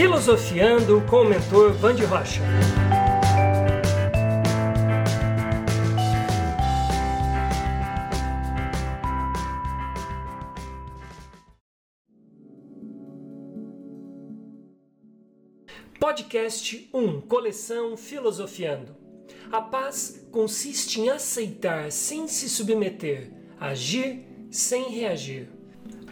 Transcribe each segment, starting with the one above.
Filosofiando com o mentor Band Rocha. Podcast 1 Coleção Filosofiando. A paz consiste em aceitar sem se submeter, agir sem reagir.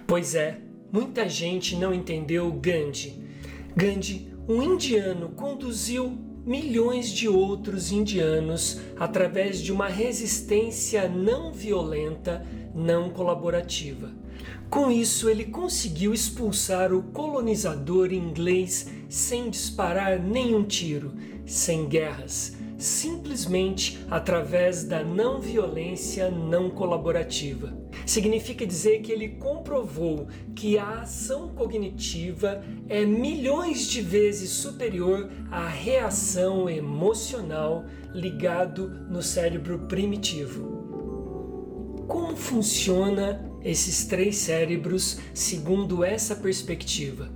Pois é, muita gente não entendeu Gandhi. Gandhi, um indiano, conduziu milhões de outros indianos através de uma resistência não violenta, não colaborativa. Com isso, ele conseguiu expulsar o colonizador inglês sem disparar nenhum tiro, sem guerras, simplesmente através da não violência não colaborativa. Significa dizer que ele comprovou que a ação cognitiva é milhões de vezes superior à reação emocional ligado no cérebro primitivo. Como funciona esses três cérebros segundo essa perspectiva?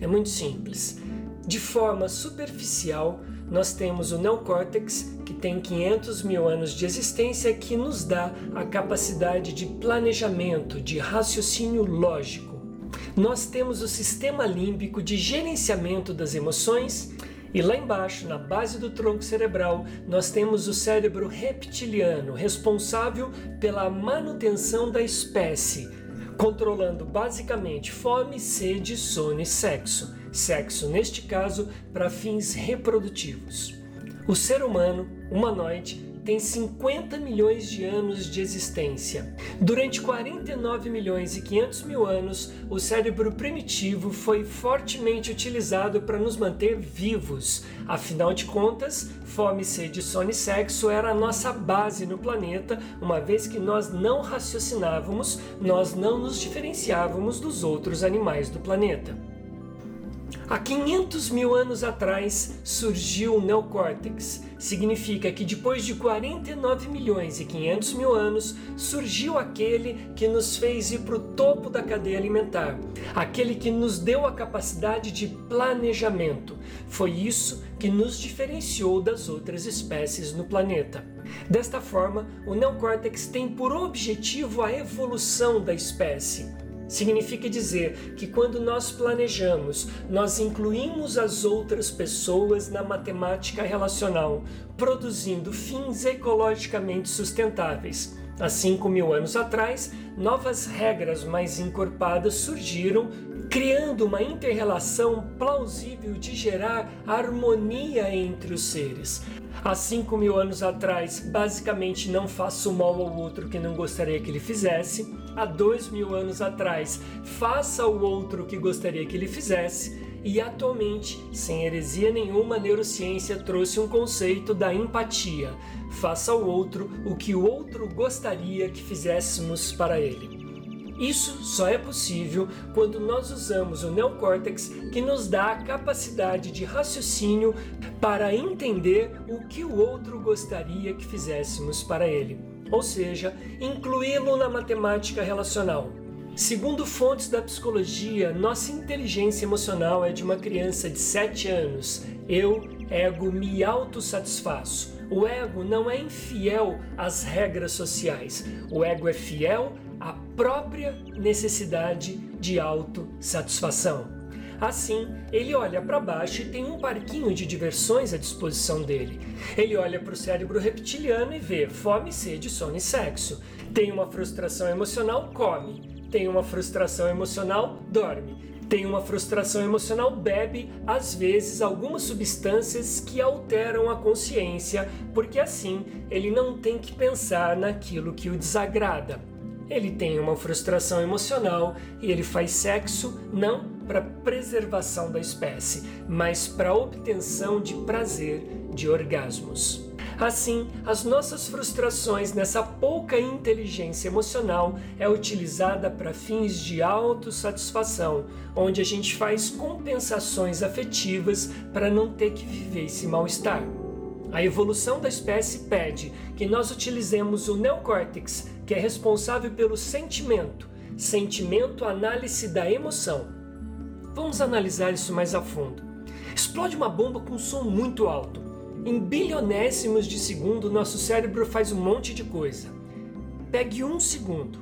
É muito simples. De forma superficial, nós temos o neocórtex, que tem 500 mil anos de existência, que nos dá a capacidade de planejamento, de raciocínio lógico. Nós temos o sistema límbico de gerenciamento das emoções. E lá embaixo, na base do tronco cerebral, nós temos o cérebro reptiliano, responsável pela manutenção da espécie, controlando basicamente fome, sede, sono e sexo sexo, neste caso para fins reprodutivos. O ser humano, humanoide, tem 50 milhões de anos de existência. Durante 49 milhões e 500 mil anos, o cérebro primitivo foi fortemente utilizado para nos manter vivos. Afinal de contas, fome, sede, sono e sexo era a nossa base no planeta, uma vez que nós não raciocinávamos, nós não nos diferenciávamos dos outros animais do planeta. Há 500 mil anos atrás surgiu o neocórtex. Significa que depois de 49 milhões e 500 mil anos surgiu aquele que nos fez ir para o topo da cadeia alimentar, aquele que nos deu a capacidade de planejamento. Foi isso que nos diferenciou das outras espécies no planeta. Desta forma, o neocórtex tem por objetivo a evolução da espécie. Significa dizer que quando nós planejamos, nós incluímos as outras pessoas na matemática relacional, produzindo fins ecologicamente sustentáveis. Há 5 mil anos atrás, novas regras mais encorpadas surgiram, criando uma interrelação plausível de gerar harmonia entre os seres. Há 5 mil anos atrás, basicamente não faço mal ao outro que não gostaria que ele fizesse. Há 2 mil anos atrás, faça ao outro que gostaria que ele fizesse. E atualmente, sem heresia nenhuma, a neurociência trouxe um conceito da empatia. Faça ao outro o que o outro gostaria que fizéssemos para ele. Isso só é possível quando nós usamos o neocórtex que nos dá a capacidade de raciocínio para entender o que o outro gostaria que fizéssemos para ele, ou seja, incluí-lo na matemática relacional. Segundo fontes da psicologia, nossa inteligência emocional é de uma criança de 7 anos. Eu, ego, me autossatisfaço. O ego não é infiel às regras sociais. O ego é fiel a própria necessidade de autossatisfação. Assim, ele olha para baixo e tem um parquinho de diversões à disposição dele. Ele olha para o cérebro reptiliano e vê fome, sede, sono e sexo. Tem uma frustração emocional, come. Tem uma frustração emocional, dorme. Tem uma frustração emocional, bebe, às vezes, algumas substâncias que alteram a consciência, porque assim ele não tem que pensar naquilo que o desagrada ele tem uma frustração emocional e ele faz sexo não para preservação da espécie, mas para obtenção de prazer, de orgasmos. Assim, as nossas frustrações nessa pouca inteligência emocional é utilizada para fins de autossatisfação, onde a gente faz compensações afetivas para não ter que viver esse mal-estar. A evolução da espécie pede que nós utilizemos o neocórtex, que é responsável pelo sentimento, sentimento, análise da emoção. Vamos analisar isso mais a fundo. Explode uma bomba com um som muito alto. Em bilionésimos de segundo, nosso cérebro faz um monte de coisa. Pegue um segundo,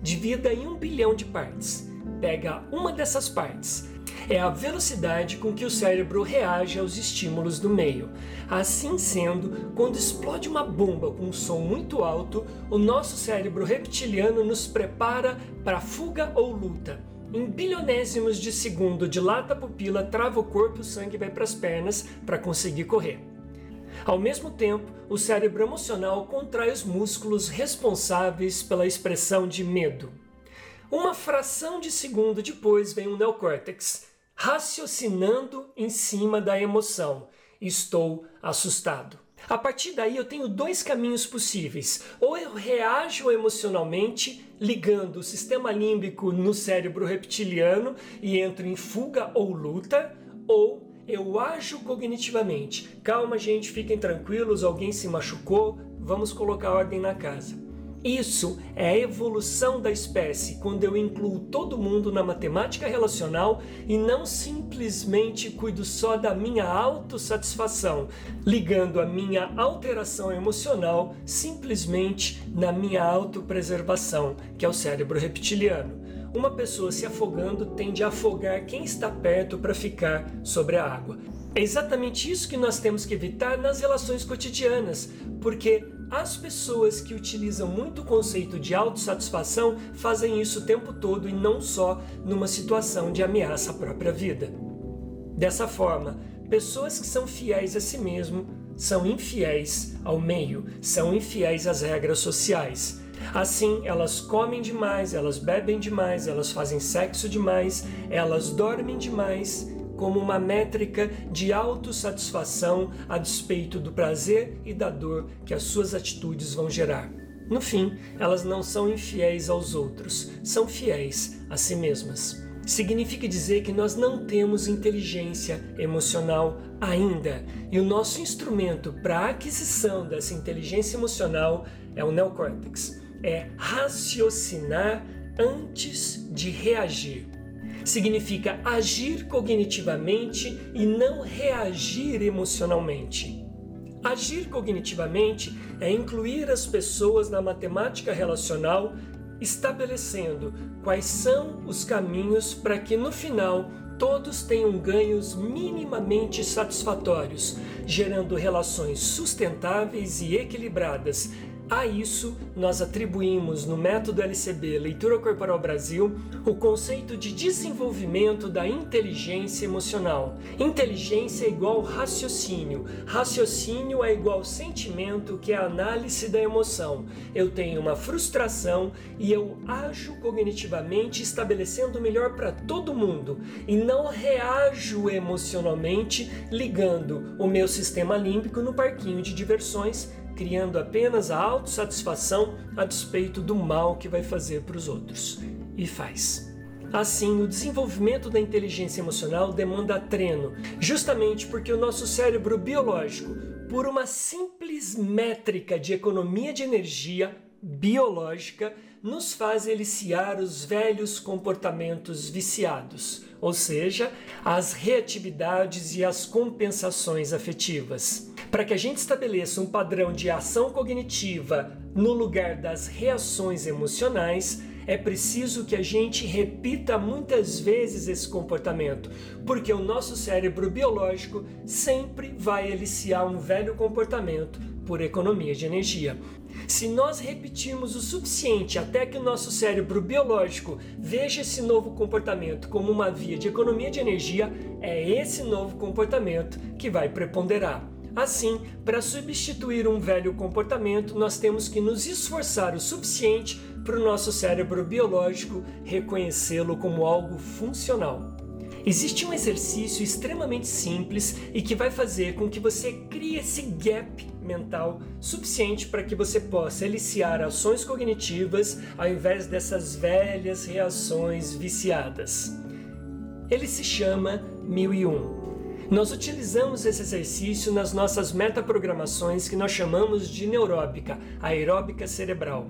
divida em um bilhão de partes. Pega uma dessas partes, é a velocidade com que o cérebro reage aos estímulos do meio. Assim sendo, quando explode uma bomba com um som muito alto, o nosso cérebro reptiliano nos prepara para fuga ou luta. Em bilionésimos de segundo, dilata a pupila, trava o corpo o sangue vai para as pernas para conseguir correr. Ao mesmo tempo, o cérebro emocional contrai os músculos responsáveis pela expressão de medo. Uma fração de segundo depois vem o neocórtex, raciocinando em cima da emoção. Estou assustado. A partir daí eu tenho dois caminhos possíveis. Ou eu reajo emocionalmente, ligando o sistema límbico no cérebro reptiliano e entro em fuga ou luta, ou eu ajo cognitivamente. Calma, gente, fiquem tranquilos, alguém se machucou, vamos colocar ordem na casa. Isso é a evolução da espécie, quando eu incluo todo mundo na matemática relacional e não simplesmente cuido só da minha autossatisfação, ligando a minha alteração emocional simplesmente na minha autopreservação, que é o cérebro reptiliano. Uma pessoa se afogando tende a afogar quem está perto para ficar sobre a água. É exatamente isso que nós temos que evitar nas relações cotidianas, porque as pessoas que utilizam muito o conceito de autossatisfação fazem isso o tempo todo e não só numa situação de ameaça à própria vida. Dessa forma, pessoas que são fiéis a si mesmo são infiéis ao meio, são infiéis às regras sociais. Assim, elas comem demais, elas bebem demais, elas fazem sexo demais, elas dormem demais como uma métrica de autossatisfação a despeito do prazer e da dor que as suas atitudes vão gerar. No fim, elas não são infiéis aos outros, são fiéis a si mesmas. Significa dizer que nós não temos inteligência emocional ainda, e o nosso instrumento para a aquisição dessa inteligência emocional é o neocórtex. É raciocinar antes de reagir significa agir cognitivamente e não reagir emocionalmente. Agir cognitivamente é incluir as pessoas na matemática relacional, estabelecendo quais são os caminhos para que no final todos tenham ganhos minimamente satisfatórios, gerando relações sustentáveis e equilibradas a isso, nós atribuímos no método LCB Leitura Corporal Brasil o conceito de desenvolvimento da inteligência emocional. Inteligência é igual raciocínio, raciocínio é igual sentimento, que é a análise da emoção. Eu tenho uma frustração e eu ajo cognitivamente estabelecendo o melhor para todo mundo e não reajo emocionalmente ligando o meu sistema límbico no parquinho de diversões criando apenas a autossatisfação a despeito do mal que vai fazer para os outros. E faz. Assim, o desenvolvimento da inteligência emocional demanda treino, justamente porque o nosso cérebro biológico, por uma simples métrica de economia de energia biológica, nos faz eliciar os velhos comportamentos viciados, ou seja, as reatividades e as compensações afetivas. Para que a gente estabeleça um padrão de ação cognitiva no lugar das reações emocionais, é preciso que a gente repita muitas vezes esse comportamento, porque o nosso cérebro biológico sempre vai eliciar um velho comportamento por economia de energia. Se nós repetirmos o suficiente até que o nosso cérebro biológico veja esse novo comportamento como uma via de economia de energia, é esse novo comportamento que vai preponderar. Assim, para substituir um velho comportamento, nós temos que nos esforçar o suficiente para o nosso cérebro biológico reconhecê-lo como algo funcional. Existe um exercício extremamente simples e que vai fazer com que você crie esse gap mental suficiente para que você possa eliciar ações cognitivas ao invés dessas velhas reações viciadas. Ele se chama 1001. Nós utilizamos esse exercício nas nossas metaprogramações que nós chamamos de neuróbica, aeróbica cerebral.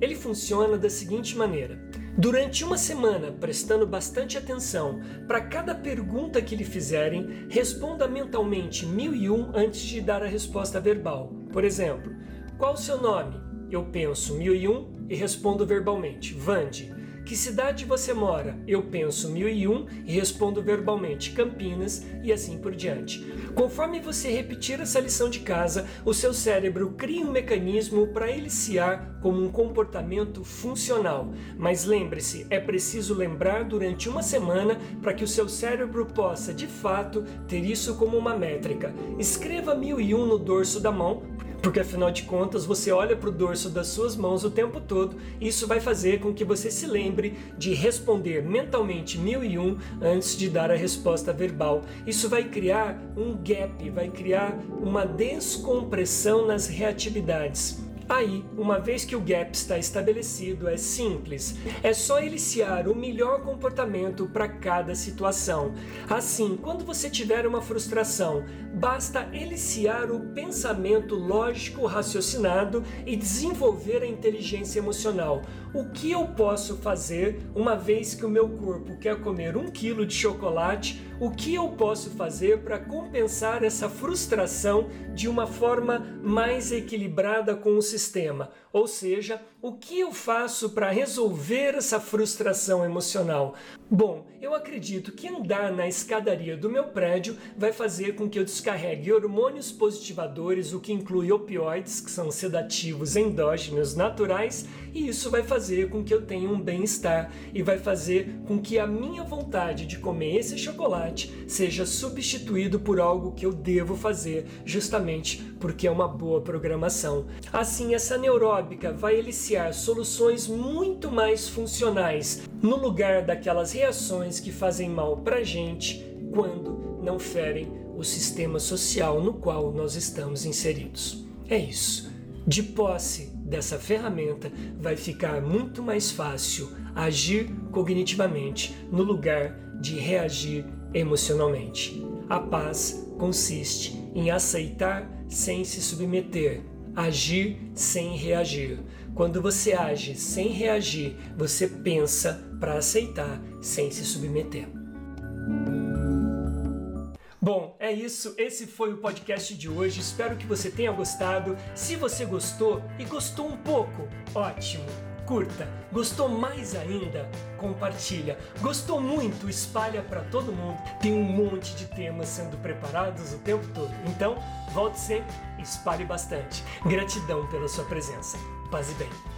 Ele funciona da seguinte maneira: Durante uma semana, prestando bastante atenção, para cada pergunta que lhe fizerem, responda mentalmente mil e um antes de dar a resposta verbal. Por exemplo, qual o seu nome? Eu penso mil e um e respondo verbalmente, Vande. Que cidade você mora? Eu penso 1001 e respondo verbalmente Campinas e assim por diante. Conforme você repetir essa lição de casa, o seu cérebro cria um mecanismo para iniciar como um comportamento funcional. Mas lembre-se, é preciso lembrar durante uma semana para que o seu cérebro possa de fato ter isso como uma métrica. Escreva 1001 no dorso da mão porque afinal de contas você olha para o dorso das suas mãos o tempo todo e isso vai fazer com que você se lembre de responder mentalmente mil e um antes de dar a resposta verbal. Isso vai criar um gap, vai criar uma descompressão nas reatividades. Aí, uma vez que o gap está estabelecido, é simples. É só iniciar o melhor comportamento para cada situação. Assim, quando você tiver uma frustração, basta iniciar o pensamento lógico raciocinado e desenvolver a inteligência emocional. O que eu posso fazer uma vez que o meu corpo quer comer um quilo de chocolate? O que eu posso fazer para compensar essa frustração de uma forma mais equilibrada com o sistema? Ou seja, o que eu faço para resolver essa frustração emocional? Bom, eu acredito que andar na escadaria do meu prédio vai fazer com que eu descarregue hormônios positivadores, o que inclui opioides, que são sedativos endógenos naturais, e isso vai fazer com que eu tenha um bem-estar e vai fazer com que a minha vontade de comer esse chocolate seja substituído por algo que eu devo fazer, justamente porque é uma boa programação. Assim, essa neuróbica vai eliciar soluções muito mais funcionais no lugar daquelas reações que fazem mal para gente quando não ferem o sistema social no qual nós estamos inseridos. É isso. De posse dessa ferramenta, vai ficar muito mais fácil agir cognitivamente no lugar de reagir emocionalmente. A paz consiste em aceitar sem se submeter, agir sem reagir. Quando você age sem reagir, você pensa para aceitar sem se submeter. Bom, é isso. Esse foi o podcast de hoje. Espero que você tenha gostado. Se você gostou e gostou um pouco, ótimo curta. Gostou mais ainda? Compartilha. Gostou muito? Espalha para todo mundo. Tem um monte de temas sendo preparados o tempo todo. Então, volte sempre, espalhe bastante. Gratidão pela sua presença. Paz e bem.